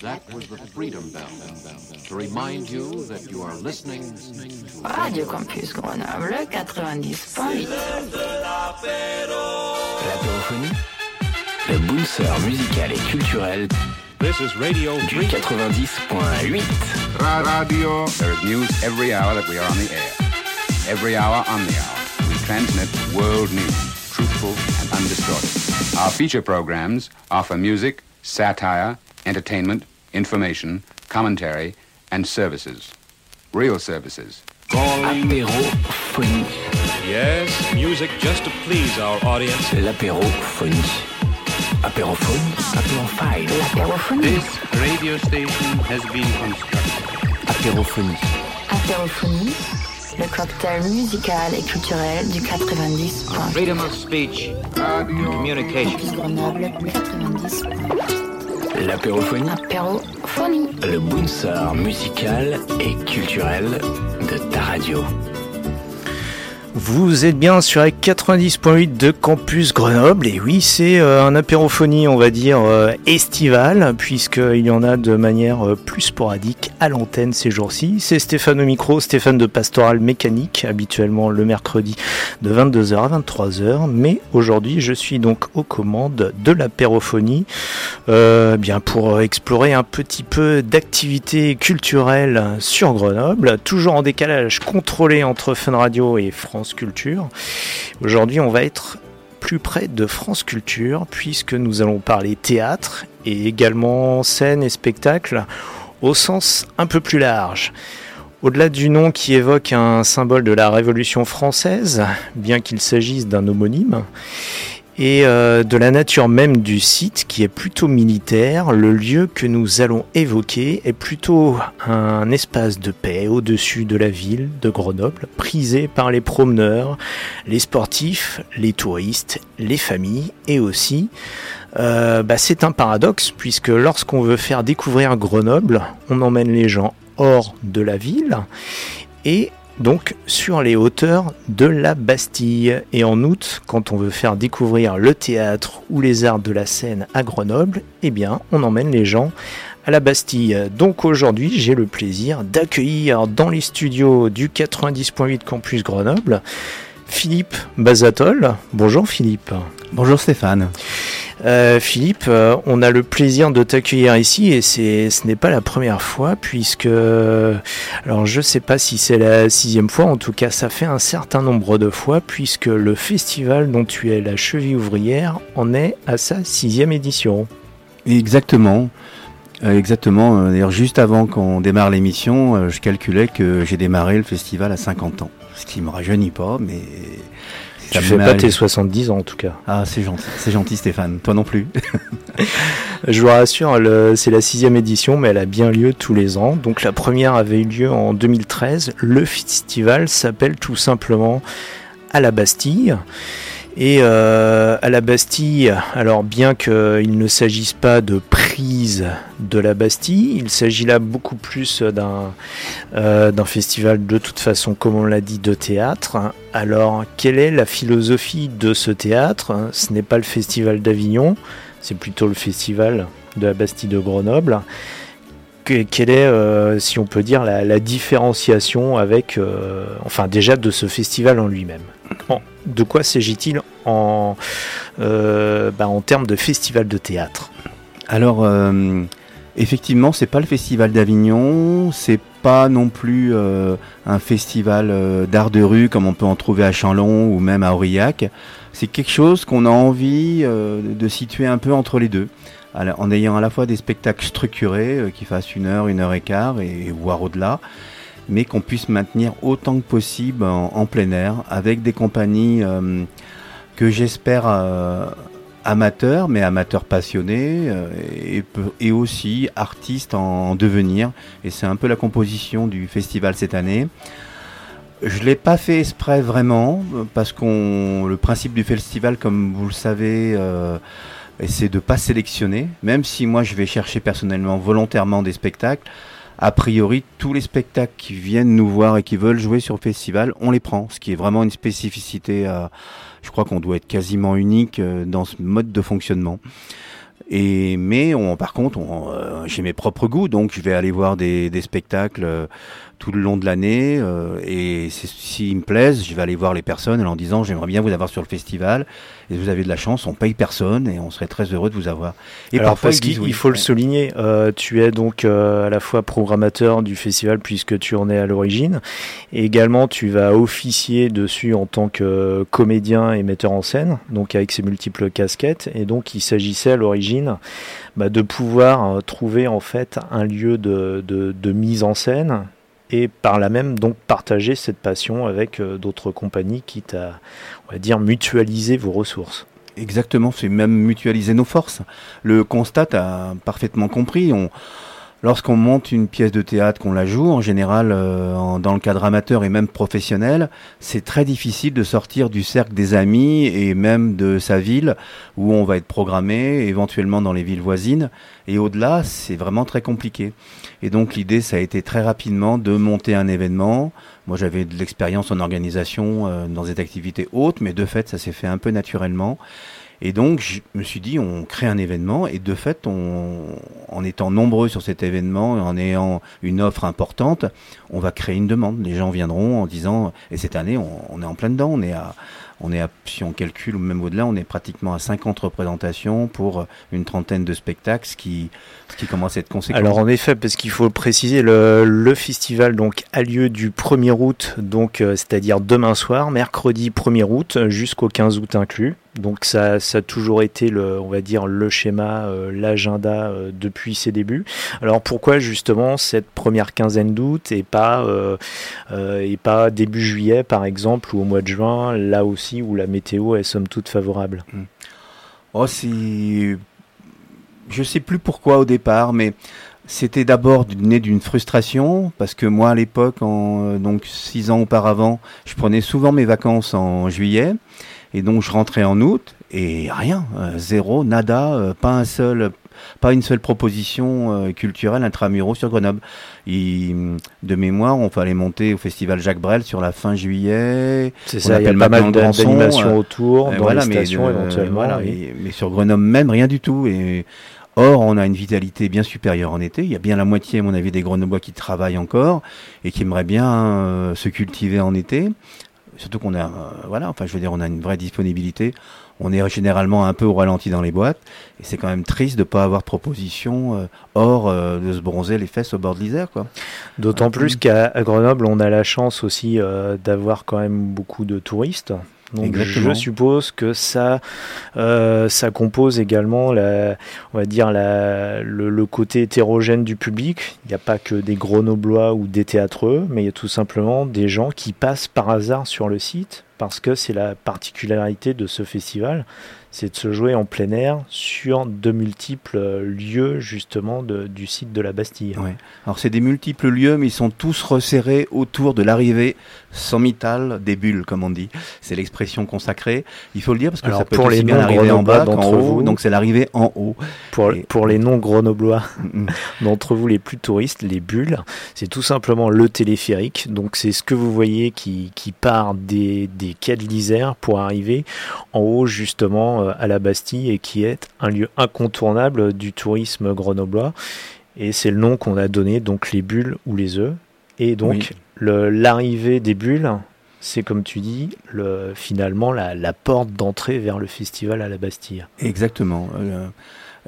That was the Freedom Bell. To remind you that you are listening to Radio Campus Grenoble 90.8. L'apérophonie, le bouncer musical et culturel This is Radio du 90.8. Radio. There is news every hour that we are on the air. Every hour on the hour. We transmit world news, truthful and undistorted. Our feature programs offer music, satire, entertainment, information, commentary, and services. Real services. Apérophonie, Yes, music just to please our audience. l'apérophonie. Apérophone, apérophile, L'apérophonie. radio station has been constructed. apérophonie. Apérophonie. Le cocktail musical et culturel du 90.8. Freedom of speech, communication. Campus Grenoble 90.8. L'apérophonie, Apérophonie. le bouncer musical et culturel de ta radio. Vous êtes bien sur la 90.8 de Campus Grenoble. Et oui c'est euh, un apérophonie on va dire euh, estivale puisqu'il y en a de manière euh, plus sporadique à l'antenne ces jours-ci. C'est Stéphane au micro, Stéphane de Pastoral Mécanique, habituellement le mercredi de 22h à 23h mais aujourd'hui je suis donc aux commandes de l'apérophonie pour explorer un petit peu d'activité culturelle sur Grenoble, toujours en décalage contrôlé entre Fun Radio et France Culture. Aujourd'hui, on va être plus près de France Culture puisque nous allons parler théâtre et également scène et spectacle au sens un peu plus large. Au-delà du nom qui évoque un symbole de la Révolution française, bien qu'il s'agisse d'un homonyme, et euh, de la nature même du site qui est plutôt militaire, le lieu que nous allons évoquer est plutôt un espace de paix au-dessus de la ville de Grenoble, prisé par les promeneurs, les sportifs, les touristes, les familles et aussi euh, bah, c'est un paradoxe puisque lorsqu'on veut faire découvrir Grenoble, on emmène les gens hors de la ville et donc sur les hauteurs de la Bastille. Et en août, quand on veut faire découvrir le théâtre ou les arts de la scène à Grenoble, eh bien on emmène les gens à la Bastille. Donc aujourd'hui, j'ai le plaisir d'accueillir dans les studios du 90.8 Campus Grenoble Philippe Bazatol. Bonjour Philippe. Bonjour Stéphane. Euh, Philippe, euh, on a le plaisir de t'accueillir ici et c'est, ce n'est pas la première fois puisque, alors je sais pas si c'est la sixième fois, en tout cas ça fait un certain nombre de fois puisque le festival dont tu es la cheville ouvrière en est à sa sixième édition. Exactement. Euh, exactement. D'ailleurs, juste avant qu'on démarre l'émission, je calculais que j'ai démarré le festival à 50 ans. Ce qui me rajeunit pas, mais. Tu ça fais me pas tes 70 ans en tout cas. Ah, c'est gentil. C'est gentil, Stéphane. Toi non plus. Je vous rassure, c'est la sixième édition, mais elle a bien lieu tous les ans. Donc la première avait eu lieu en 2013. Le festival s'appelle tout simplement à la Bastille. Et euh, à la Bastille, alors bien qu'il ne s'agisse pas de prise de la Bastille, il s'agit là beaucoup plus d'un euh, d'un festival de toute façon, comme on l'a dit, de théâtre. Alors, quelle est la philosophie de ce théâtre? Ce n'est pas le festival d'Avignon, c'est plutôt le festival de la Bastille de Grenoble. Que- quelle est, euh, si on peut dire, la, la différenciation avec, euh, enfin déjà de ce festival en lui-même. De quoi s'agit-il en, euh, bah, en termes de festival de théâtre? Alors, effectivement, c'est pas le festival d'Avignon, c'est pas non plus un festival d'art de rue comme on peut en trouver à Chanlon ou même à Aurillac. C'est quelque chose qu'on a envie de situer un peu entre les deux, en ayant à la fois des spectacles structurés euh, qui fassent une heure, une heure et quart, et voire au-delà, mais qu'on puisse maintenir autant que possible en, plein air avec des compagnies euh, que j'espère euh, amateurs, mais amateurs passionnés euh, et, aussi artistes en, en devenir. Et c'est un peu la composition du festival cette année. Je l'ai pas fait exprès vraiment, parce qu'on le principe du festival, comme vous le savez, euh, c'est de pas sélectionner. Même si moi je vais chercher personnellement volontairement des spectacles, a priori tous les spectacles qui viennent nous voir et qui veulent jouer sur le festival, on les prend. Ce qui est vraiment une spécificité. euh, je crois qu'on doit être quasiment unique euh, dans ce mode de fonctionnement. Et mais on, par contre, on, euh, j'ai mes propres goûts, donc je vais aller voir des, spectacles tout le long de l'année. euh, et s'ils me plaisent, je vais aller voir les personnes en leur disant j'aimerais bien vous avoir sur le festival. Et vous avez de la chance, on paye personne et on serait très heureux de vous avoir. Et Alors parfois, parce qu'il oui. faut le souligner, euh, tu es donc euh, à la fois programmateur du festival puisque tu en es à l'origine, et également tu vas officier dessus en tant que comédien et metteur en scène, donc avec ses multiples casquettes, et donc il s'agissait à l'origine bah, de pouvoir trouver en fait un lieu de, de, de mise en scène et par là même donc partager cette passion avec euh, d'autres compagnies quitte à on va dire mutualiser vos ressources. Exactement, c'est même mutualiser nos forces. Le constat a parfaitement compris. Lorsqu'on monte une pièce de théâtre, qu'on la joue, en général, euh, dans le cadre amateur et même professionnel, c'est très difficile de sortir du cercle des amis et même de sa ville où on va être programmé, éventuellement dans les villes voisines. Et au-delà, c'est vraiment très compliqué. Et donc l'idée, ça a été très rapidement de monter un événement. Moi, j'avais de l'expérience en organisation euh, dans des activités hautes, mais de fait, ça s'est fait un peu naturellement. Et donc, je me suis dit, on crée un événement, et de fait, on, en étant nombreux sur cet événement, en ayant une offre importante, on va créer une demande. Les gens viendront en disant, et cette année, on, est en plein dedans, on est à, on est à, si on calcule, ou même au-delà, on est pratiquement à 50 représentations pour une trentaine de spectacles, ce qui, ce qui commence à être conséquent. Alors en effet, parce qu'il faut préciser, le, le festival donc a lieu du 1er août, donc euh, c'est-à-dire demain soir, mercredi 1er août jusqu'au 15 août inclus. Donc ça, ça a toujours été le, on va dire le schéma, euh, l'agenda euh, depuis ses débuts. Alors pourquoi justement cette première quinzaine d'août et pas euh, et pas début juillet par exemple ou au mois de juin, là aussi où la météo est somme toute favorable? Oh, c'est. Je sais plus pourquoi au départ, mais c'était d'abord né d'une frustration, parce que moi, à l'époque, en, donc six ans auparavant, je prenais souvent mes vacances en juillet, et donc je rentrais en août, et rien, euh, zéro, nada, euh, pas un seul. Pas une seule proposition euh, culturelle intramuros sur Grenoble. De mémoire, on fallait monter au festival Jacques Brel sur la fin juillet. C'est ça, il y a pas mal d'animations autour, dans voilà, les mais stations de- éventuellement. voilà, oui. et- mais sur Grenoble même, rien du tout. Et or, on a une vitalité bien supérieure en été. Il y a bien la moitié, à mon avis, des Grenoblois qui travaillent encore et qui aimeraient bien euh, se cultiver en été. Surtout qu'on a, euh, voilà, enfin, je veux dire, on a une vraie disponibilité. On est généralement un peu au ralenti dans les boîtes, et c'est quand même triste de pas avoir de proposition euh, hors euh, de se bronzer les fesses au bord de l'Isère, quoi. D'autant plus qu'à Grenoble, on a la chance aussi d'avoir quand même beaucoup de touristes. Donc Exactement. je suppose que ça, euh, ça compose également la, on va dire la, le, le côté hétérogène du public. Il n'y a pas que des grenoblois ou des théâtreux, mais il y a tout simplement des gens qui passent par hasard sur le site parce que c'est la particularité de ce festival, c'est de se jouer en plein air sur de multiples euh, lieux justement de- du site de la Bastille. Ouais. Alors c'est des multiples lieux, mais ils sont tous resserrés autour de l'arrivée sommitale des bulles, comme on dit. C'est l'expression consacrée. Il faut le dire parce que Alors, ça peut pour être aussi les bien l'arrivée en bas qu'en d'entre haut. vous- Donc c'est l'arrivée en haut. Pour, Et- pour les non-grenoblois Mm, d'entre vous les plus touristes, les bulles, c'est tout simplement le téléphérique. Donc c'est ce que vous voyez qui, qui part des, des quais de l'Isère pour arriver en haut justement euh, à la Bastille et qui est un lieu incontournable du tourisme grenoblois. Et c'est le nom qu'on a donné, donc les bulles ou les œufs. Et donc Oui. l'arrivée des bulles, c'est comme tu dis, le, finalement la, la porte d'entrée vers le festival à la Bastille. Exactement. Euh,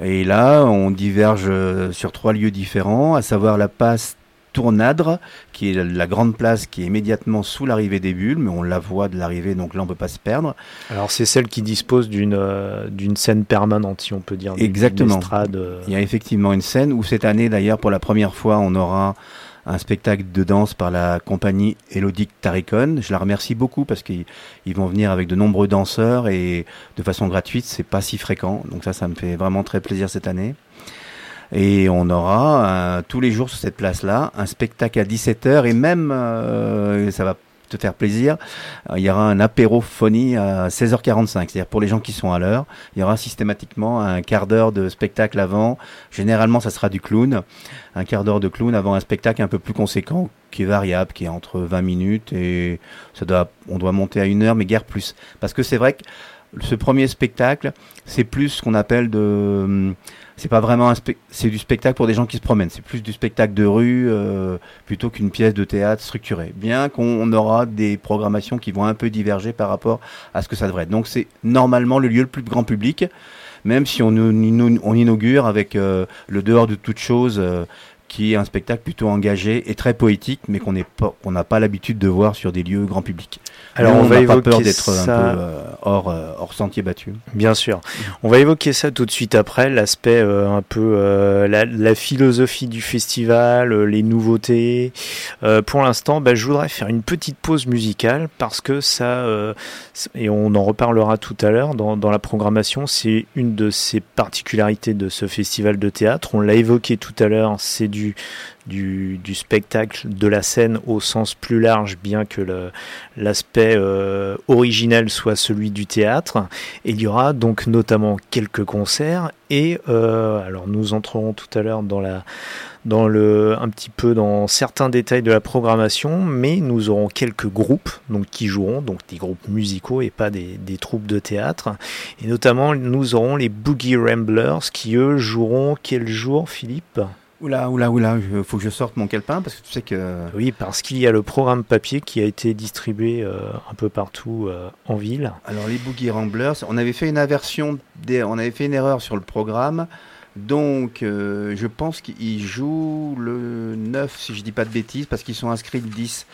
Et là, on diverge euh, sur trois lieux différents, à savoir la passe Tournadre, qui est la grande place qui est immédiatement sous l'arrivée des bulles, mais on la voit de l'arrivée, donc là on peut pas se perdre. Alors c'est celle qui dispose d'une euh, d'une scène permanente, si on peut dire. Exactement. estrade, euh, Il y a effectivement une scène où cette année, d'ailleurs, pour la première fois, on aura un spectacle de danse par la compagnie Elodic Tarikon. Je la remercie beaucoup parce qu'ils ils vont venir avec de nombreux danseurs et de façon gratuite, c'est pas si fréquent. Donc ça, ça me fait vraiment très plaisir cette année. Et on aura euh, tous les jours sur cette place-là un spectacle à 17h et même, euh, ça va te faire plaisir, euh, il y aura un apérophonie à 16h45. C'est-à-dire pour les gens qui sont à l'heure, il y aura systématiquement un quart d'heure de spectacle avant. Généralement, ça sera du clown. Un quart d'heure de clown avant un spectacle un peu plus conséquent qui est variable, qui est entre 20 minutes et ça doit, on doit monter à une heure, mais guère plus. Parce que c'est vrai que ce premier spectacle, c'est plus ce qu'on appelle de. C'est pas vraiment un c'est du spectacle pour des gens qui se promènent. C'est plus du spectacle de rue euh, plutôt qu'une pièce de théâtre structurée. Bien qu'on aura des programmations qui vont un peu diverger par rapport à ce que ça devrait être. Donc c'est normalement le lieu le plus grand public, même si on, inaugure avec euh, le dehors de toute chose. euh, qui est un spectacle plutôt engagé et très poétique, mais qu'on n'a pas l'habitude de voir sur des lieux grand public. Alors Nous, on va n'a pas peur évoquer d'être ça. un peu euh, hors, euh, hors sentier battu. Bien sûr. On va évoquer ça tout de suite après, l'aspect euh, un peu la, la philosophie du festival, les nouveautés. Pour l'instant, bah, je voudrais faire une petite pause musicale parce que ça, et on en reparlera tout à l'heure dans, dans la programmation, c'est une de ces particularités de ce festival de théâtre. On l'a évoqué tout à l'heure, c'est du du, du spectacle, de la scène au sens plus large, bien que le- euh, original soit celui du théâtre. Et il y aura donc notamment quelques concerts et euh, alors nous entrerons tout à l'heure dans la dans le un petit peu dans certains détails de la programmation, mais nous aurons quelques groupes donc qui joueront donc des groupes musicaux et pas des, des troupes de théâtre. Et notamment nous aurons les Boogie Ramblers qui eux joueront quel jour Philippe? Oula, oula, oula, il faut que je sorte mon calepin parce que tu sais que. Oui, parce qu'il y a le programme papier qui a été distribué euh, un peu partout euh, en ville. Alors les Boogie Ramblers, on avait fait une aversion, des- on avait fait une erreur sur le programme. Donc euh, je pense qu'ils jouent le 9 si je dis pas de bêtises parce qu'ils sont inscrits le 10.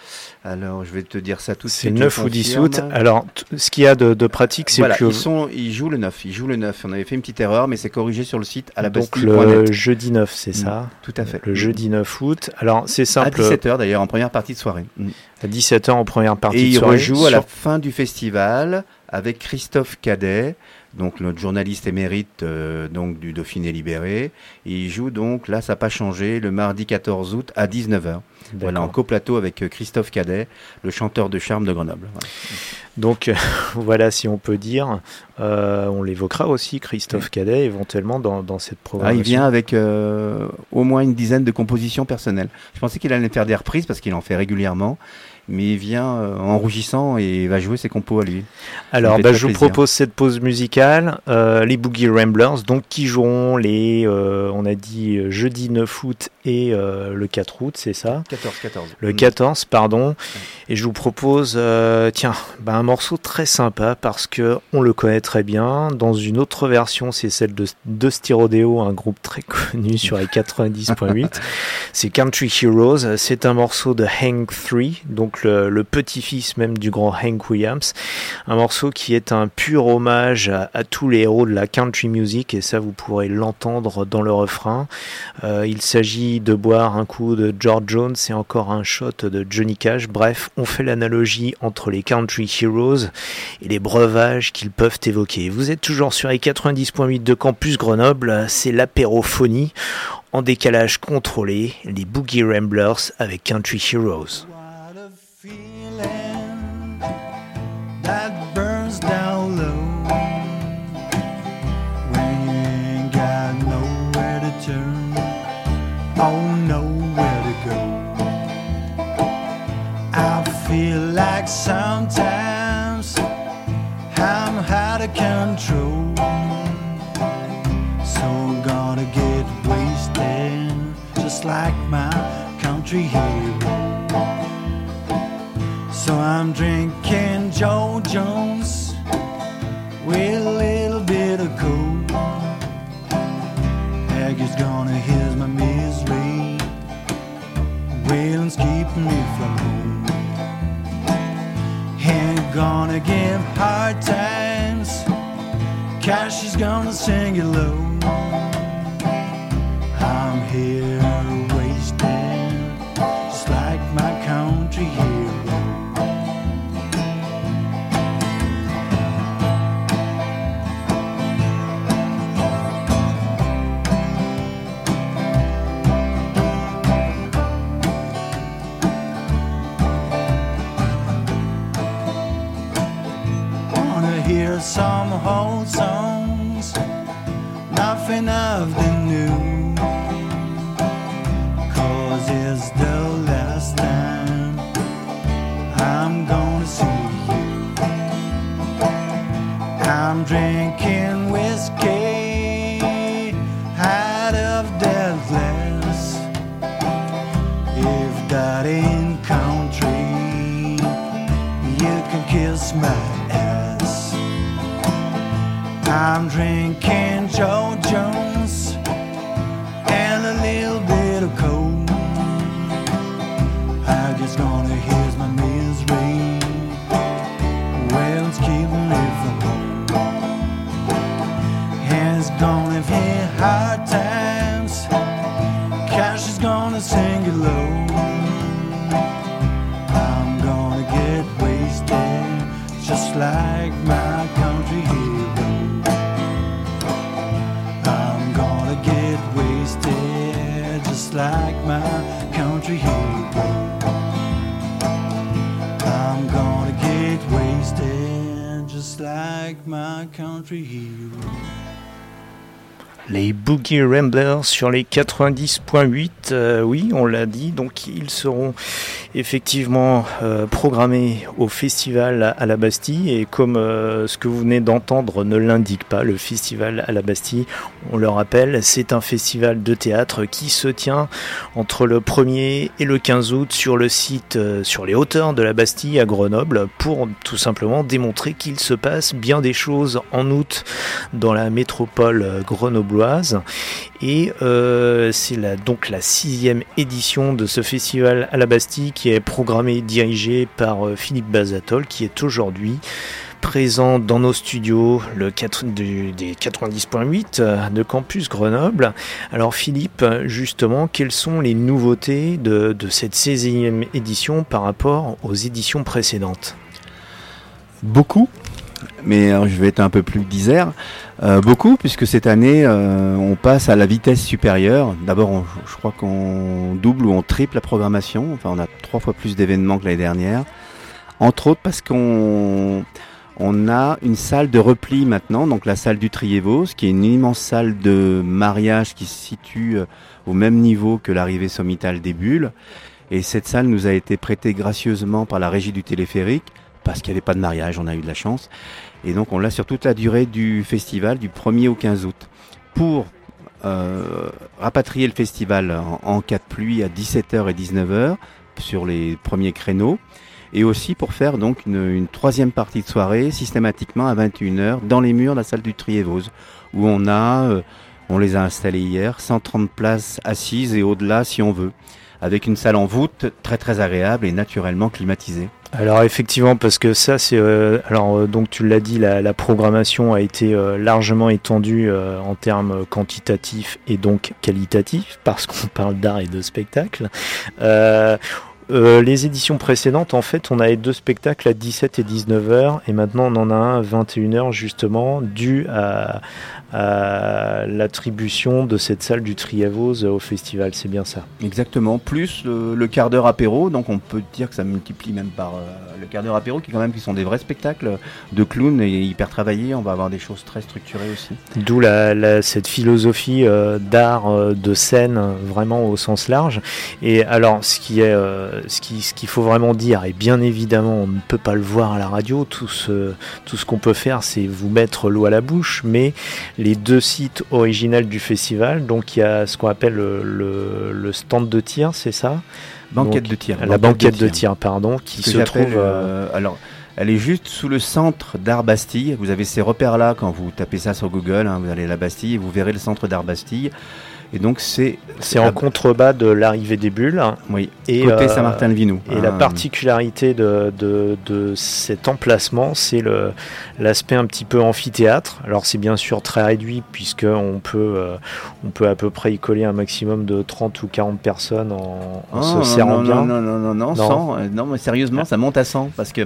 Alors je vais te dire ça tout de C'est suite. je 9 ou 10 confirme. août. Alors, ce qu'il y a de, de pratique, c'est Voilà, que ils, sont, ils jouent le 9. Ils jouent le 9. On avait fait une petite erreur, mais c'est corrigé sur le site à la donc le jeudi 9, c'est Mm, ça Tout à fait. Le jeudi 9 août. Alors, c'est À simple. 17h d'ailleurs, en première partie de soirée. Mm. À 17h en première partie Et de soirée. rejoue à la sur- fin du festival avec Christophe Cadet, donc notre journaliste émérite euh, donc du Dauphiné libéré. Et il joue donc, là ça n'a pas changé, le mardi 14 août à 19h. Voilà, en coplateau avec euh, Christophe Cadet, le chanteur de charme de Grenoble. Voilà. Donc, voilà, si on peut dire. Euh, on l'évoquera aussi, Christophe Cadet, éventuellement, dans, dans cette Ah, programmation. il vient avec euh, au moins une dizaine de compositions personnelles. Je pensais qu'il allait faire des reprises parce qu'il en fait régulièrement. Mais il vient euh, en rougissant et va jouer ses compos à lui. Alors, bah, je vous propose cette pause musicale. Euh, les Boogie Ramblers, donc qui joueront les, euh, on a dit jeudi 9 août et euh, le 4 août, c'est ça 14, 14. Le 14, pardon. Et je vous propose, euh, tiens, bah, un morceau très sympa parce que on le connaît très bien. Dans une autre version, c'est celle de, de Styrodeo, un groupe très connu sur les 90.8. c'est Country Heroes. C'est un morceau de Hank 3, donc le, le petit-fils même du grand Hank Williams. Un morceau qui est un pur hommage à, à tous les héros de la country music et ça vous pourrez l'entendre dans le refrain. Euh, il s'agit de boire un coup de George Jones et encore un shot de Johnny Cash. Bref, on fait l'analogie entre les country heroes et les breuvages qu'ils peuvent évoquer. Vous êtes toujours sur les 90.8 de Campus Grenoble, c'est l'apérophonie en décalage contrôlé, les Boogie Ramblers avec Country Heroes. Oh nowhere to go. I feel like sometimes I'm out of control, so I'm gonna get wasted just like my country hero. So I'm drinking Joe Jones with a little bit of coke. Haggis gonna here's my. Keeping me from home. Ain't gonna give hard times. Cash is gonna sing it low. I'm here of the new. Cause it's the last time I'm gonna see you. I'm drinking whiskey out of that glass. If that ain't country, you can kiss my. I'm drinking Joe Jones and a little bit of coke. I just gonna here's my misery. Well, it's keeping me from home. And it's gonna hit hard times. Cash is gonna sing it low. I'm gonna get wasted just like like my country hero. I'm gonna get wasted just like my country hero. Les Boogie Ramblers sur les 90.8, euh, oui, on l'a dit, donc ils seront effectivement euh, programmés au festival à la Bastille. Et comme euh, ce que vous venez d'entendre ne l'indique pas, le festival à la Bastille, on le rappelle, c'est un festival de théâtre qui se tient entre le 1er et le 15 août sur le site, euh, sur les hauteurs de la Bastille à Grenoble pour tout simplement démontrer qu'il se passe bien des choses en août dans la métropole grenobloise. Et c'est donc la sixième édition de ce festival à la Bastille qui est programmé et dirigé par euh, Philippe Bazatol qui est aujourd'hui présent dans nos studios le 4, du- des 90.8 euh, de Campus Grenoble. Alors Philippe, justement, quelles sont les nouveautés de, de cette 16e édition par rapport aux éditions précédentes? Beaucoup, mais alors, je vais être un peu plus disert. Euh, beaucoup, puisque cette année, euh, on passe à la vitesse supérieure. D'abord, je crois qu'on double ou on triple la programmation. Enfin, on a trois fois plus d'événements que l'année dernière. Entre autres parce qu'on on a une salle de repli maintenant, donc la salle du Triévos, qui est une immense salle de mariage qui se situe euh, au même niveau que l'arrivée sommitale des bulles. Et cette salle nous a été prêtée gracieusement par la régie du téléphérique, parce qu'il n'y avait pas de mariage, on a eu de la chance. Et donc on l'a sur toute la durée du festival, du 1er au 15 août. Pour euh, rapatrier le festival en, cas de pluie à 17h et 19h sur les premiers créneaux. Et aussi pour faire donc une, une troisième partie de soirée systématiquement à 21h dans les murs de la salle du Triévose, où on a, euh, on les a installés hier, 130 places assises et au-delà si on veut, avec une salle en voûte très très agréable et naturellement climatisée. Alors effectivement, parce que ça, c'est euh, alors euh, donc tu l'as dit, la, programmation a été euh, largement étendue euh, en termes quantitatifs et donc qualitatifs, parce qu'on parle d'art et de spectacle. Les éditions précédentes, en fait, on avait deux spectacles à 17 et 19 heures, et maintenant on en a un à 21 heures justement, dû à, à l'attribution de cette salle du Triavos au festival. C'est bien ça. Exactement, plus le, le quart d'heure apéro, donc on peut dire que ça multiplie même par euh, le quart d'heure apéro, qui quand même qui sont des vrais spectacles de clowns et hyper travaillés. On va avoir des choses très structurées aussi. D'où la, la- cette philosophie euh, d'art, euh, de scène, vraiment au sens large. Et alors, ce qui est, ce qui, ce qu'il faut vraiment dire, et bien évidemment, on ne peut pas le voir à la radio. Tout ce, tout ce qu'on peut faire, c'est vous mettre l'eau à la bouche. Mais les deux sites originels du festival, donc il y a ce qu'on appelle le, le- le stand de tir, c'est ça? Banquette Donc, de tir. La banquette de tir, pardon, qui Ce se trouve. euh, euh, alors, elle est juste sous le centre d'Art Bastille. Vous avez ces repères-là quand vous tapez ça sur Google. hein, vous allez à la Bastille et vous verrez le centre d'Art Bastille. Et donc c'est c'est en contrebas de l'arrivée des bulles. oui, Et, côté euh, Saint-Martin-le-Vinou. Et la hein. particularité de, de, de cet emplacement, c'est le- l'aspect un petit peu amphithéâtre. Alors c'est bien sûr très réduit puisque on peut, euh, on peut à peu près y coller un maximum de 30 ou 40 personnes en, en Oh, se non, serrant non, bien. Non, non, non, non, non, Non. 100, euh, non, mais sérieusement, ça monte à 100 parce que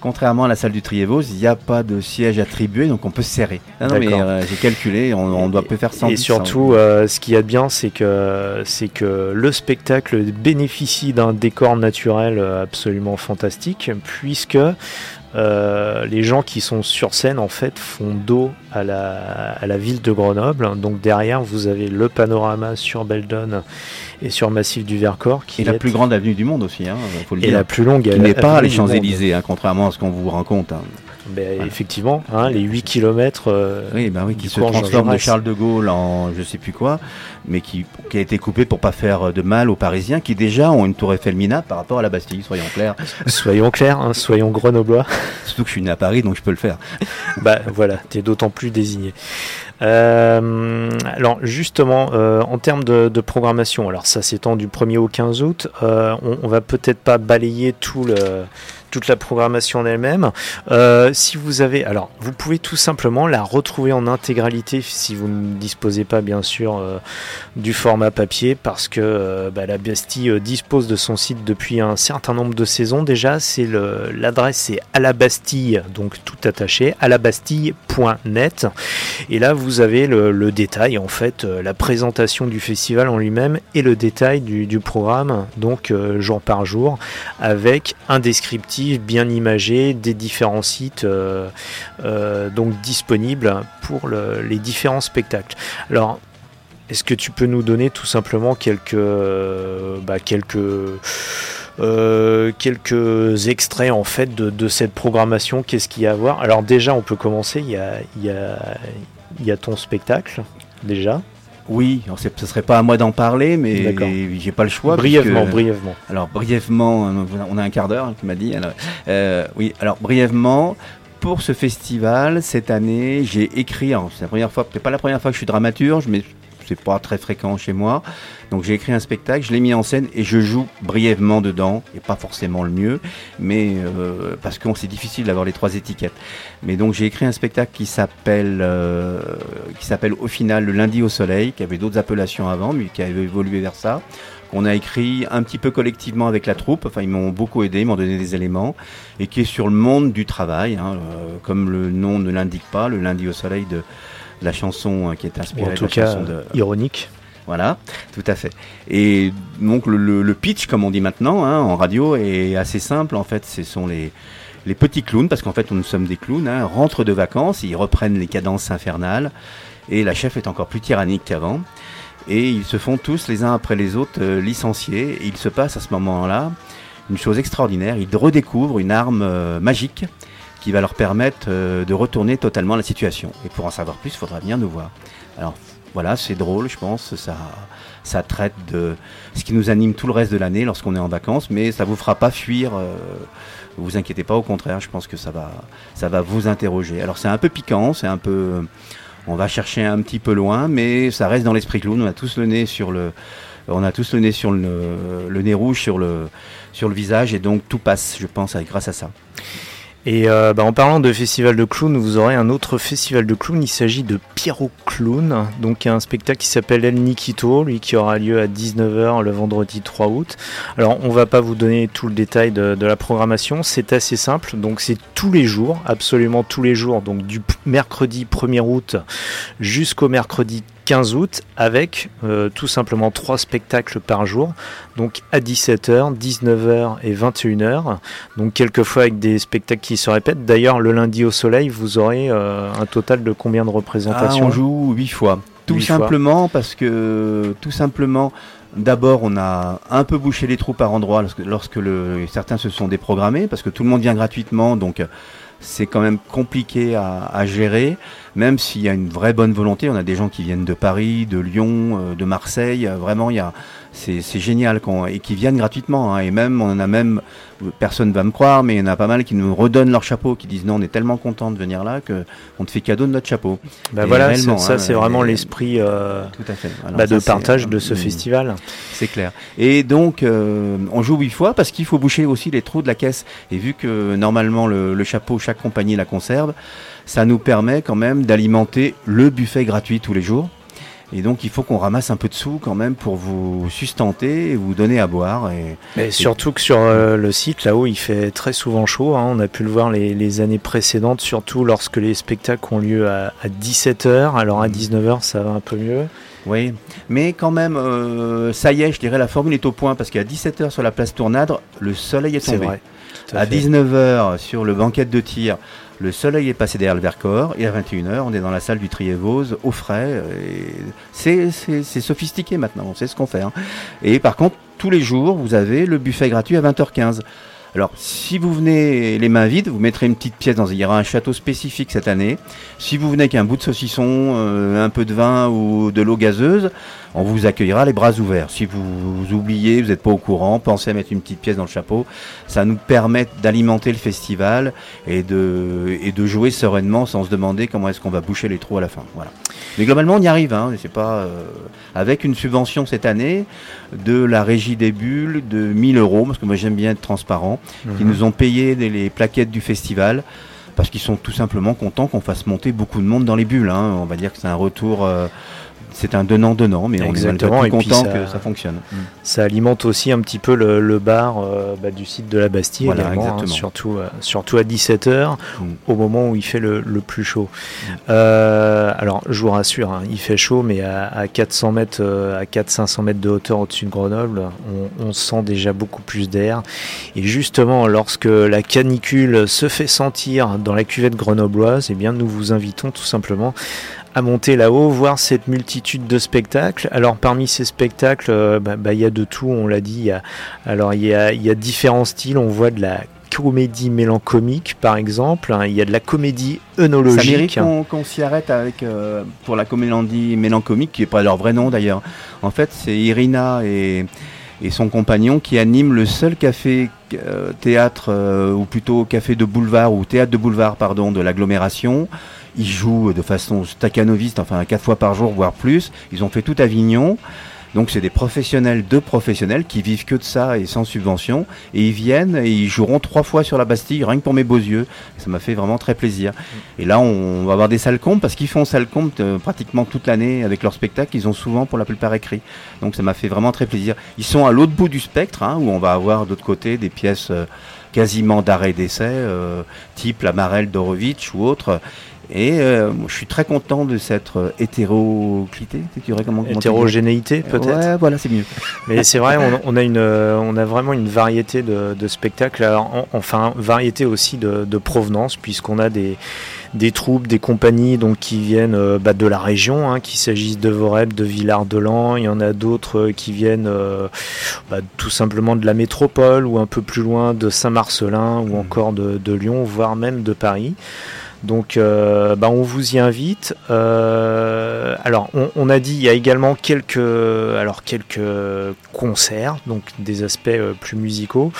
contrairement à la salle du Triévos, il n'y a pas de siège attribué, donc on peut se serrer. Non, non, mais euh, j'ai calculé, on, on doit peut faire 100. Et surtout, euh, ce qu'il y a de bien, c'est que, c'est que le spectacle bénéficie d'un décor naturel euh, absolument fantastique, puisque euh, les gens qui sont sur scène, en fait, font dos à la, à la ville de Grenoble. Donc derrière, vous avez le panorama sur Beldon et sur Massif du Vercors, qui et la est- plus grande avenue du monde aussi, hein, faut le et dire. la plus longue qui n'est pas les monde. Champs-Élysées, hein, contrairement à ce qu'on vous raconte. hein. Ben, Effectivement, hein, les 8 km. Oui, bah oui, qui se transforme de. Charles de Gaulle en je sais plus quoi, mais qui, qui a été coupé pour pas faire de mal aux Parisiens qui déjà ont une tour Eiffel minable par rapport à la Bastille, soyons clairs. Soyons clairs, hein, soyons grenoblois. Surtout que je suis né à Paris, donc je peux le faire. bah voilà, t'es d'autant plus désigné. Euh, alors justement, euh, en termes de, programmation, alors ça s'étend du 1er au 15 août, euh, on, on va peut-être pas balayer tout le, toute la programmation en elle-même. Si vous avez, alors vous pouvez tout simplement la retrouver en intégralité si vous ne disposez pas bien sûr du format papier, parce que bah, la Bastille dispose de son site depuis un certain nombre de saisons déjà. C'est le- l'adresse c'est à la Bastille, donc tout attaché, à la Bastille.net. Et là, vous avez le, le détail, en fait, euh, la présentation du festival en lui-même et le détail du, programme, donc euh, jour par jour, avec un descriptif bien imagé des différents sites euh, donc disponibles pour le- les différents spectacles. Alors, est-ce que tu peux nous donner tout simplement quelques, bah, quelques quelques extraits en fait de, de cette programmation? Qu'est-ce qu'il y a à voir? Alors déjà, on peut commencer. Il y a, il y a, il y a ton spectacle déjà. Oui, alors ce serait pas à moi d'en parler, mais j'ai pas le choix. brièvement, puisque- brièvement. Alors brièvement, on a un quart d'heure, hein, tu m'as dit. Alors, euh, oui, alors brièvement, pour ce festival, cette année, j'ai écrit, c'est la première fois, peut-être pas la première fois que je suis dramaturge, mais c'est pas très fréquent chez moi. Donc j'ai écrit un spectacle, je l'ai mis en scène et je joue brièvement dedans, et pas forcément le mieux, mais euh, parce que c'est difficile d'avoir les trois étiquettes. Mais donc j'ai écrit un spectacle qui s'appelle euh, qui s'appelle au final le lundi au soleil, qui avait d'autres appellations avant, mais qui avait évolué vers ça qu'on a écrit un petit peu collectivement avec la troupe. Enfin, ils m'ont beaucoup aidé, ils m'ont donné des éléments, et qui est sur le monde du travail, hein, euh, comme le nom ne l'indique pas, le lundi au soleil de la chanson euh, qui est inspirée en de tout la cas, chanson de. ironique. Voilà, tout à fait. Et donc le, le- le pitch, comme on dit maintenant hein, en radio, est assez simple. En fait, ce sont les, les petits clowns, parce qu'en fait, nous sommes des clowns, hein, rentrent de vacances, ils reprennent les cadences infernales, et la chef est encore plus tyrannique qu'avant. Et ils se font tous les uns après les autres euh, licenciés. Et il se passe à ce moment-là une chose extraordinaire. Ils redécouvrent une arme euh, magique qui va leur permettre euh, de retourner totalement la situation. Et pour en savoir plus, il faudra venir nous voir. Alors voilà, c'est drôle, je pense. Ça, ça traite de ce qui nous anime tout le reste de l'année lorsqu'on est en vacances, mais ça vous fera pas fuir. Euh, vous inquiétez pas, au contraire, je pense que ça va, ça va vous interroger. Alors c'est un peu piquant, c'est un peu, on va chercher un petit peu loin, mais ça reste dans l'esprit clown. On a tous le nez sur le, on a tous le nez sur le, le nez rouge sur le, sur le visage, et donc tout passe, je pense, grâce à ça. Et euh, bah, en parlant de festival de clown, vous aurez un autre festival de clown. Il s'agit de Pierrot Clown, donc un spectacle qui s'appelle El Nikito, lui qui aura lieu à 19h le vendredi 3 août. Alors on va pas vous donner tout le détail de, la programmation, c'est assez simple. Donc c'est tous les jours, absolument tous les jours, donc du mercredi 1er août jusqu'au mercredi 15 août, avec euh, tout simplement trois spectacles par jour, donc à 17h, 19h et 21h. Donc quelquefois avec des spectacles qui se répètent. D'ailleurs, le lundi au soleil, vous aurez euh, un total de combien de Ah, représentations on joue huit fois. Tout fois. simplement parce que, tout simplement, d'abord, on a un peu bouché les trous par endroits lorsque, lorsque le, certains se sont déprogrammés, parce que tout le monde vient gratuitement, donc c'est quand même compliqué à, à gérer, même s'il y a une vraie bonne volonté. On a des gens qui viennent de Paris, de Lyon, euh, de Marseille. euh, Vraiment, il y a, c'est, c'est génial qu'on- et qui viennent gratuitement. hein. et même, on en a même, personne va me croire, mais il y en a pas mal qui nous redonnent leur chapeau, qui disent non, on est tellement content de venir là que on te fait cadeau de notre chapeau. Bah voilà, réellement, ça, hein, c'est vraiment et- l'esprit euh, Tout à fait. Alors bah, de ça, c'est, partage de ce mm, festival. C'est clair. Et donc, euh, on joue huit fois parce qu'il faut boucher aussi les trous de la caisse. Et vu que normalement le, le chapeau, chaque compagnie la conserve, ça nous permet quand même d'alimenter le buffet gratuit tous les jours. Et donc, il faut qu'on ramasse un peu de sous quand même pour vous sustenter et vous donner à boire. Et, Mais surtout que sur euh, le site, là-haut, il fait très souvent chaud. hein. On a pu le voir les, les années précédentes, surtout lorsque les spectacles ont lieu à, 17h. Alors à 19h, ça va un peu mieux. Oui, mais quand même, euh, ça y est, je dirais la formule est au point parce qu'à 17h sur la place Tournadre, le soleil est C'est tombé. vrai. Tout à À fait. 19h sur le banquet de tir, le soleil est passé derrière le Vercors et à 21h, on est dans la salle du Triévose au frais. c'est sophistiqué maintenant, on sait ce qu'on fait. hein. Et par contre, tous les jours, vous avez le buffet gratuit à 20h15. Alors, si vous venez les mains vides, vous mettrez une petite pièce dans. Il y aura un château spécifique cette année. Si vous venez avec un bout de saucisson, euh, un peu de vin ou de l'eau gazeuse, on vous accueillera les bras ouverts. Si vous, oubliez, vous n'êtes pas au courant, pensez à mettre une petite pièce dans le chapeau. Ça nous permet d'alimenter le festival et de, et de jouer sereinement sans se demander comment est-ce qu'on va boucher les trous à la fin. Voilà. Mais globalement, on y arrive. Hein, c'est pas euh, avec une subvention cette année de la régie des bulles de 1000 euros, parce que moi j'aime bien être transparent, qui Mhm. nous ont payé les, plaquettes du festival. Parce qu'ils sont tout simplement contents qu'on fasse monter beaucoup de monde dans les bulles. hein. On va dire que c'est un retour, euh, c'est un donnant-donnant, mais Exactement, on est content ça- que ça fonctionne. Ça alimente aussi un petit peu le, le bar euh, bah, du site de la Bastille Voilà, hein, surtout, euh, surtout à 17h, Mm. au moment où il fait le, le plus chaud. Euh, alors, je vous rassure, hein, il fait chaud, mais à, à 400 mètres, à 400-500 mètres de hauteur au-dessus de Grenoble, on, on sent déjà beaucoup plus d'air. Et justement, lorsque la canicule se fait sentir dans la cuvette grenobloise, eh bien, nous vous invitons tout simplement à monter là-haut, voir cette multitude de spectacles. Alors parmi ces spectacles, euh, bah, bah, il y a de tout, on l'a dit. alors il y a, différents styles. On voit de la comédie mélancolique, par exemple. hein, Il y a de la comédie Ça œnologique. qu'on qu'on s'y arrête avec, euh, pour la comédie mélancomique, qui n'est pas leur vrai nom d'ailleurs. En fait, c'est Irina et, son compagnon qui animent le seul café euh, théâtre, ou plutôt café de boulevard, ou théâtre de boulevard, pardon, de l'agglomération. Ils jouent de façon staccanoviste, enfin quatre fois par jour, voire plus. Ils ont fait tout Avignon. Donc c'est des professionnels de professionnels qui vivent que de ça et sans subvention. Et ils viennent et ils joueront trois fois sur la Bastille, rien que pour mes beaux yeux. Ça m'a fait vraiment très plaisir. Et là, on va avoir des salles comptes parce qu'ils font salles comptes euh, pratiquement toute l'année avec leur spectacle. Ils ont souvent pour la plupart écrit. Donc ça m'a fait vraiment très plaisir. Ils sont à l'autre bout du spectre, hein, où on va avoir d'autre côté des pièces euh, quasiment d'arrêt d'essai, euh, type La Marelle d'Orovitch ou autre. Et euh, moi, je suis très content de cette euh, hétéroclité. Tu comment, Hétérogénéité peut-être Ouais, voilà, c'est mieux. Mais c'est vrai, on, on a une, euh, on a vraiment une variété de, de spectacles. Alors, en- enfin, variété aussi de, de provenance, puisqu'on a des, des troupes, des compagnies donc qui viennent euh, bah, de la région, hein, qu'il s'agisse de Vorep, de Villard-de-Lans. Il y en a d'autres qui viennent bah, tout simplement de la métropole ou un peu plus loin de Saint-Marcelin ou encore de, de Lyon, voire même de Paris. Donc, euh, bah, on vous y invite. Euh, alors, on, a dit, il y a également quelques, alors quelques concerts, donc des aspects euh, plus musicaux.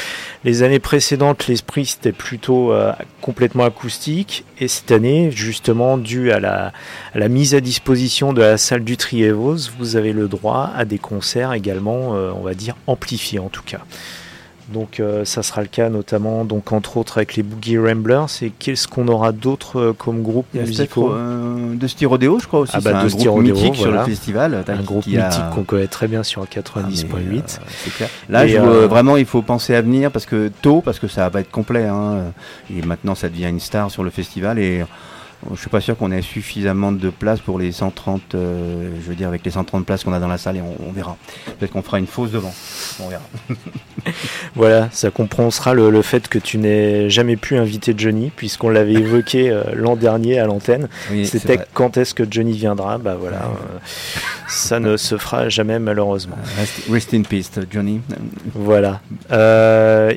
Les années précédentes, l'esprit c'était plutôt euh, complètement acoustique, et cette année, justement, dû à la, à la mise à disposition de la salle du Triévos, vous avez le droit à des concerts également, on va dire amplifiés en tout cas. Donc euh, ça sera le cas notamment, donc entre autres avec les Boogie Ramblers. Et qu'est-ce qu'on aura d'autre euh, comme groupe musicaux euh, de Styrodéo, je crois aussi. Ah bah, c'est un de groupe mythique sur le festival. Un groupe a- mythique qu'on connaît très bien sur Ah, mais, 90.8. euh, c'est clair. Là, je, euh, vraiment, il faut penser à venir parce que tôt, parce que ça va être complet. Hein. Et maintenant, ça devient une star sur le festival et. Je suis pas sûr qu'on ait suffisamment de place pour les 130, euh, je veux dire avec les 130 places qu'on a dans la salle et on, on verra. Peut-être qu'on fera une fausse devant. On verra. Voilà, ça compensera le, le fait que tu n'aies jamais pu inviter Johnny, puisqu'on l'avait évoqué euh, l'an dernier à l'antenne. Oui, C'était vrai. quand est-ce que Johnny viendra? Bah voilà, euh, ça ne se fera jamais malheureusement. Rest, rest in peace, Johnny. Voilà.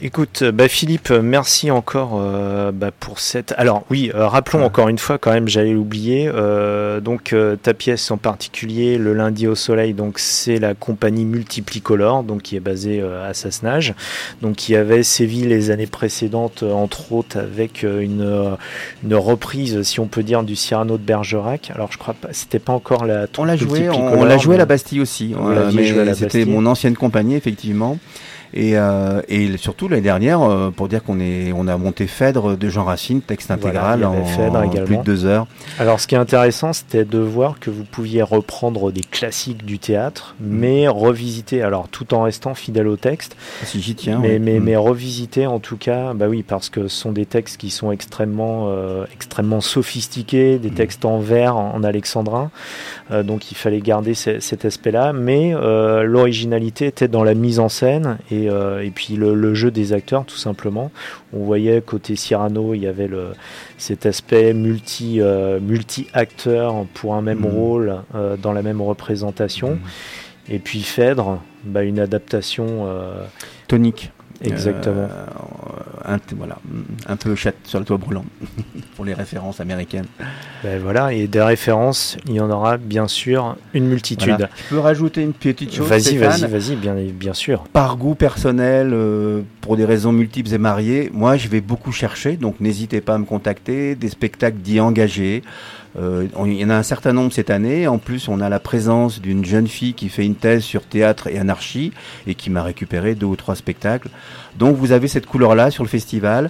Écoute, bah Philippe, merci encore bah, pour cette. Alors oui, rappelons encore une fois, quand même, j'allais l'oublier. euh, donc euh, ta pièce en particulier, le lundi au soleil, donc c'est la compagnie Multiplicolore, donc qui est basée euh, à Sassenage, donc qui avait sévi les années précédentes, entre autres avec une une reprise, si on peut dire, du Cyrano de Bergerac. Alors je crois pas, c'était pas encore la. On l'a joué, on, on l'a joué à la Bastille aussi. Joué à la C'était mon ancienne compagnie, effectivement. Et, euh, et surtout l'année dernière, euh, pour dire qu'on est, on a monté Phèdre de Jean Racine, texte Voilà, intégral avait en, en plus de deux heures. Alors, ce qui est intéressant, c'était de voir que vous pouviez reprendre des classiques du théâtre, Mm. mais revisiter, alors tout en restant fidèle au texte, Si j'y tiens. mais, mais, Mm. mais revisiter en tout cas, bah oui, parce que ce sont des textes qui sont extrêmement, euh, extrêmement sophistiqués, des Mm. textes en vers, en, en alexandrin, donc il fallait garder ce- cet aspect-là, mais l'originalité était dans la mise en scène et, euh, et puis le, le jeu des acteurs, tout simplement. On voyait côté Cyrano, il y avait le, cet aspect multi, euh, multi-acteur pour un même Mhm. rôle euh, dans la même représentation. Mm. Et puis Phèdre, bah, une adaptation euh, Tonique. Exactement. Euh, un, voilà, un peu chat sur le toit brûlant pour les références américaines. Ben voilà, et des références, il y en aura bien sûr une multitude. Voilà. Je peux rajouter une petite chose. Vas-y, vas-y, vas-y, bien, bien sûr. Par goût personnel, euh, pour des raisons multiples et mariées, moi je vais beaucoup chercher, donc n'hésitez pas à me contacter, des spectacles dits engagés. Euh, il y en a un certain nombre cette année. En plus, on a la présence d'une jeune fille qui fait une thèse sur théâtre et anarchie et qui m'a récupéré deux ou trois spectacles. Donc vous avez cette couleur-là sur le festival,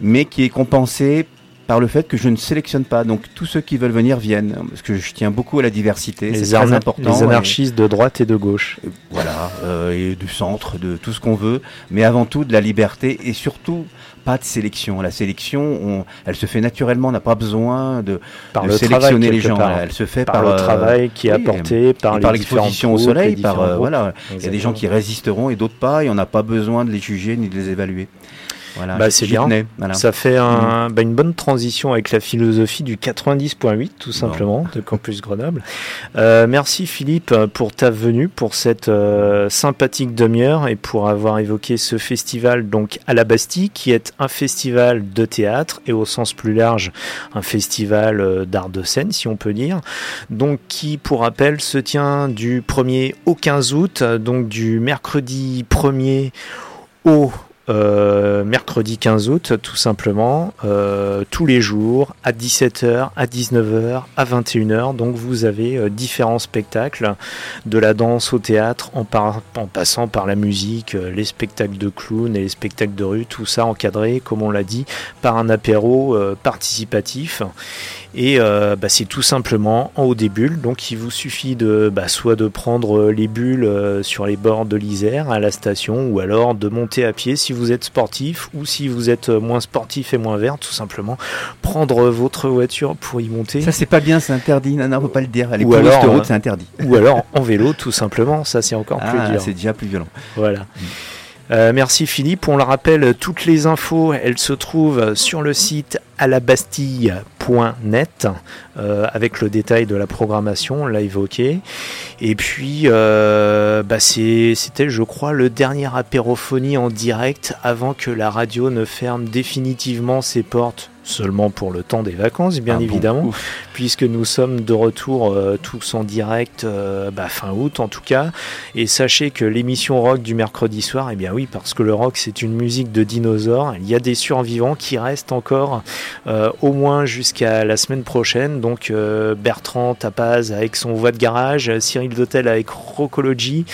mais qui est compensée par le fait que je ne sélectionne pas. Donc tous ceux qui veulent venir viennent, parce que je tiens beaucoup à la diversité. C'est très important. les Et- anarchistes de droite et de gauche. voilà, euh, et du centre, de tout ce qu'on veut, mais avant tout de la liberté et surtout pas de sélection. La sélection, on- elle se fait naturellement, on n'a pas besoin de, Par de le sélectionner travail, les gens. part. Elle se fait Par par, le euh, travail qui est oui, apporté, par les l'exposition au soleil, par euh, voilà. Il y a des gens qui résisteront et d'autres pas, et on n'a pas besoin de les juger ni de les évaluer. Voilà, Bah, c'est bien. voilà. Ça fait un- bah, une bonne transition avec la philosophie du 90.8, tout simplement, de Campus Grenoble. Euh, merci Philippe pour ta venue, pour cette euh, sympathique demi-heure et pour avoir évoqué ce festival donc à la Bastille, qui est un festival de théâtre et au sens plus large, un festival euh, d'art de scène, si on peut dire. Donc, qui, pour rappel, se tient du 1er au 15 août, donc du mercredi 1er au euh, mercredi 15 août, tout simplement, euh, tous les jours, à 17h, à 19h, à 21h. Donc vous avez euh, différents spectacles, de la danse au théâtre, en, par- en passant par la musique, les spectacles de clowns et les spectacles de rue, tout ça encadré, comme on l'a dit, par un apéro participatif. Et euh, bah, c'est tout simplement en haut des bulles. Donc il vous suffit de bah, soit de prendre euh, les bulles euh, sur les bords de l'Isère à la station, ou alors de monter à pied si vous êtes sportif, ou si vous êtes moins sportif et moins vert, tout simplement prendre votre voiture pour y monter. Ça c'est pas bien, c'est interdit. Non, non, on peut pas le dire. Les Ou alors, de route, c'est interdit. ou alors en vélo, tout simplement. Ça c'est encore Ah, plus dur. c'est déjà plus violent. Voilà. Euh, merci Philippe. On le rappelle, toutes les infos, elles se trouvent sur le site alabastille.net euh, avec le détail de la programmation, on l'a évoqué. Et puis, euh, bah, c'était, je crois, le dernier apérophonie en direct avant que la radio ne ferme définitivement ses portes. Seulement pour le temps des vacances, bien Ah évidemment puisque nous sommes de retour euh, tous en direct euh, bah, fin août en tout cas. Et sachez que l'émission rock du mercredi soir, eh bien oui, parce que le rock c'est une musique de dinosaures, il y a des survivants qui restent encore euh, au moins jusqu'à la semaine prochaine. Donc euh, Bertrand Tapaz avec son voix de garage, Cyril Dotel avec Rocology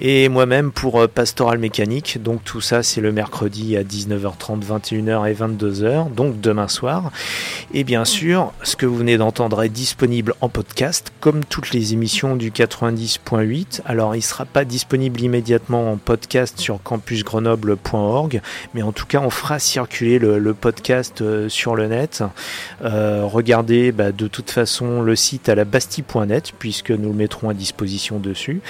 et moi-même pour euh, Pastoral Mécanique. Donc tout ça c'est le mercredi à 19h30, 21h et 22h, donc demain soir. Et bien sûr, ce que vous venez d'entendre est disponible en podcast, comme toutes les émissions du 90.8. Alors, il ne sera pas disponible immédiatement en podcast sur campusgrenoble.org, mais en tout cas, on fera circuler le, podcast euh, sur le net. Regardez bah, de toute façon le site à la bastille.net, puisque nous le mettrons à disposition dessus.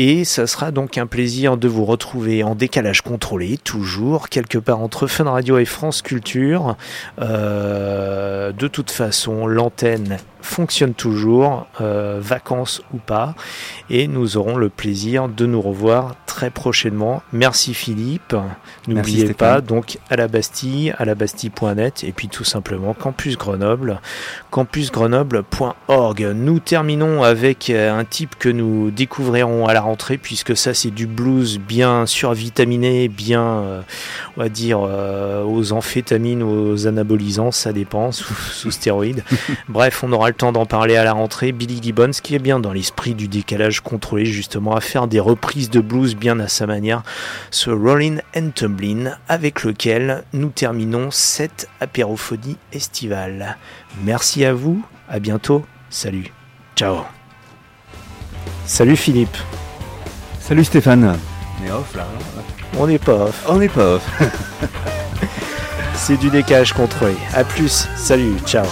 Et ça sera donc un plaisir de vous retrouver en décalage contrôlé, toujours quelque part entre Fun Radio et France Culture. Euh, de toute façon, l'antenne fonctionne toujours, euh, vacances ou pas, et nous aurons le plaisir de nous revoir très prochainement. Merci Philippe. N'oubliez pas donc à la Bastille, à la Bastille.net, et puis tout simplement Campus Grenoble, campusgrenoble.org. Nous terminons avec euh, un type que nous découvrirons à la rentrée, puisque ça c'est du blues bien survitaminé, bien, euh, on va dire, euh, aux amphétamines, aux anabolisants, ça dépend, sous, sous stéroïdes. Bref, on aura le temps d'en parler à la rentrée. Billy Gibbons, qui est bien dans l'esprit du décalage contrôlé, justement, à faire des reprises de blues bien à sa manière, ce Rollin' and Tumblin', avec lequel nous terminons cette apérophonie estivale. Merci à vous, à bientôt, salut, ciao. Salut Philippe, Salut Stéphane. On est off là. on n'est pas off, On n'est pas off. c'est du décalage contrôlé. À plus, salut, ciao.